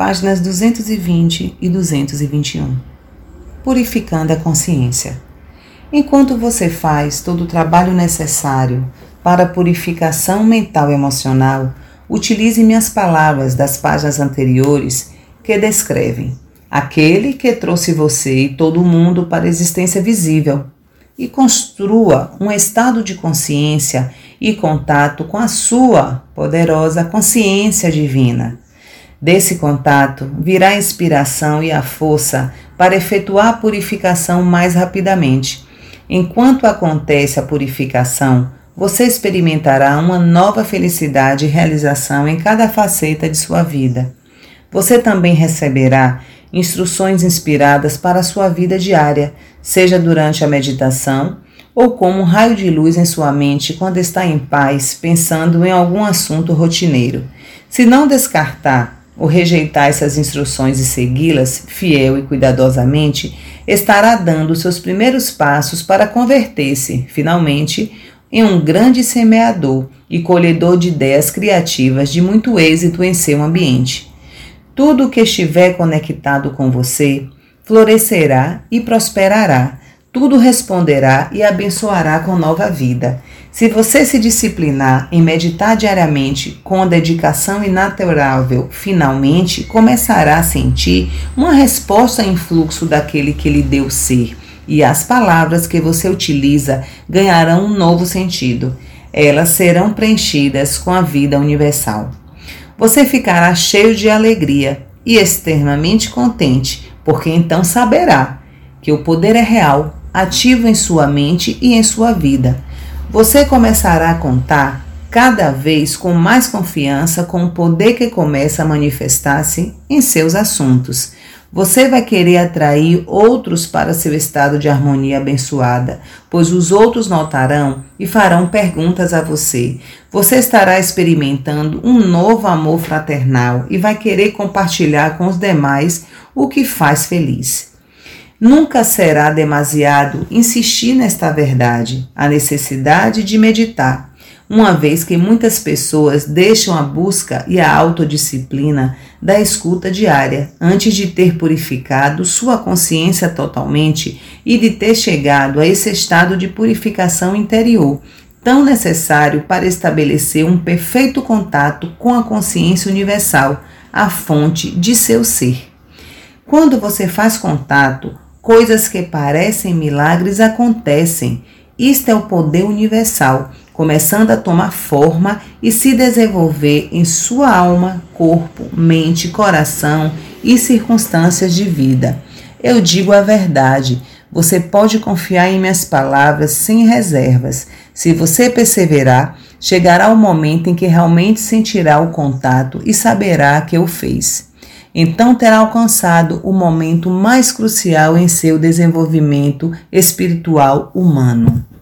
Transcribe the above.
páginas 220 e 221. Purificando a consciência. Enquanto você faz todo o trabalho necessário para a purificação mental e emocional, utilize minhas palavras das páginas anteriores que descrevem aquele que trouxe você e todo mundo para a existência visível e construa um estado de consciência e contato com a sua poderosa consciência divina. Desse contato virá a inspiração e a força para efetuar a purificação mais rapidamente. Enquanto acontece a purificação, você experimentará uma nova felicidade e realização em cada faceta de sua vida. Você também receberá instruções inspiradas para a sua vida diária, seja durante a meditação ou como um raio de luz em sua mente quando está em paz, pensando em algum assunto rotineiro. Se não descartar ou rejeitar essas instruções e segui-las fiel e cuidadosamente, estará dando seus primeiros passos para converter-se, finalmente, em um grande semeador e colhedor de ideias criativas de muito êxito em seu ambiente. Tudo que estiver conectado com você florescerá e prosperará. Tudo responderá e abençoará com nova vida. Se você se disciplinar em meditar diariamente com dedicação inalterável, finalmente começará a sentir uma resposta em fluxo daquele que lhe deu ser, e as palavras que você utiliza ganharão um novo sentido. Elas serão preenchidas com a vida universal. Você ficará cheio de alegria e extremamente contente, porque então saberá que o poder é real, ativo em sua mente e em sua vida. Você começará a contar cada vez com mais confiança com o poder que começa a manifestar-se em seus assuntos. Você vai querer atrair outros para seu estado de harmonia abençoada, pois os outros notarão e farão perguntas a você. Você estará experimentando um novo amor fraternal e vai querer compartilhar com os demais o que faz feliz. Nunca será demasiado insistir nesta verdade, a necessidade de meditar uma vez que muitas pessoas deixam a busca e a autodisciplina da escuta diária antes de ter purificado sua consciência totalmente e de ter chegado a esse estado de purificação interior, tão necessário para estabelecer um perfeito contato com a consciência universal, a fonte de seu ser. Quando você faz contato, coisas que parecem milagres acontecem. Isto é o poder universal começando a tomar forma e se desenvolver em sua alma, corpo, mente, coração e circunstâncias de vida. Eu digo a verdade. Você pode confiar em minhas palavras sem reservas. Se você perseverar, chegará o momento em que realmente sentirá o contato e saberá que o fez. Então terá alcançado o momento mais crucial em seu desenvolvimento espiritual humano.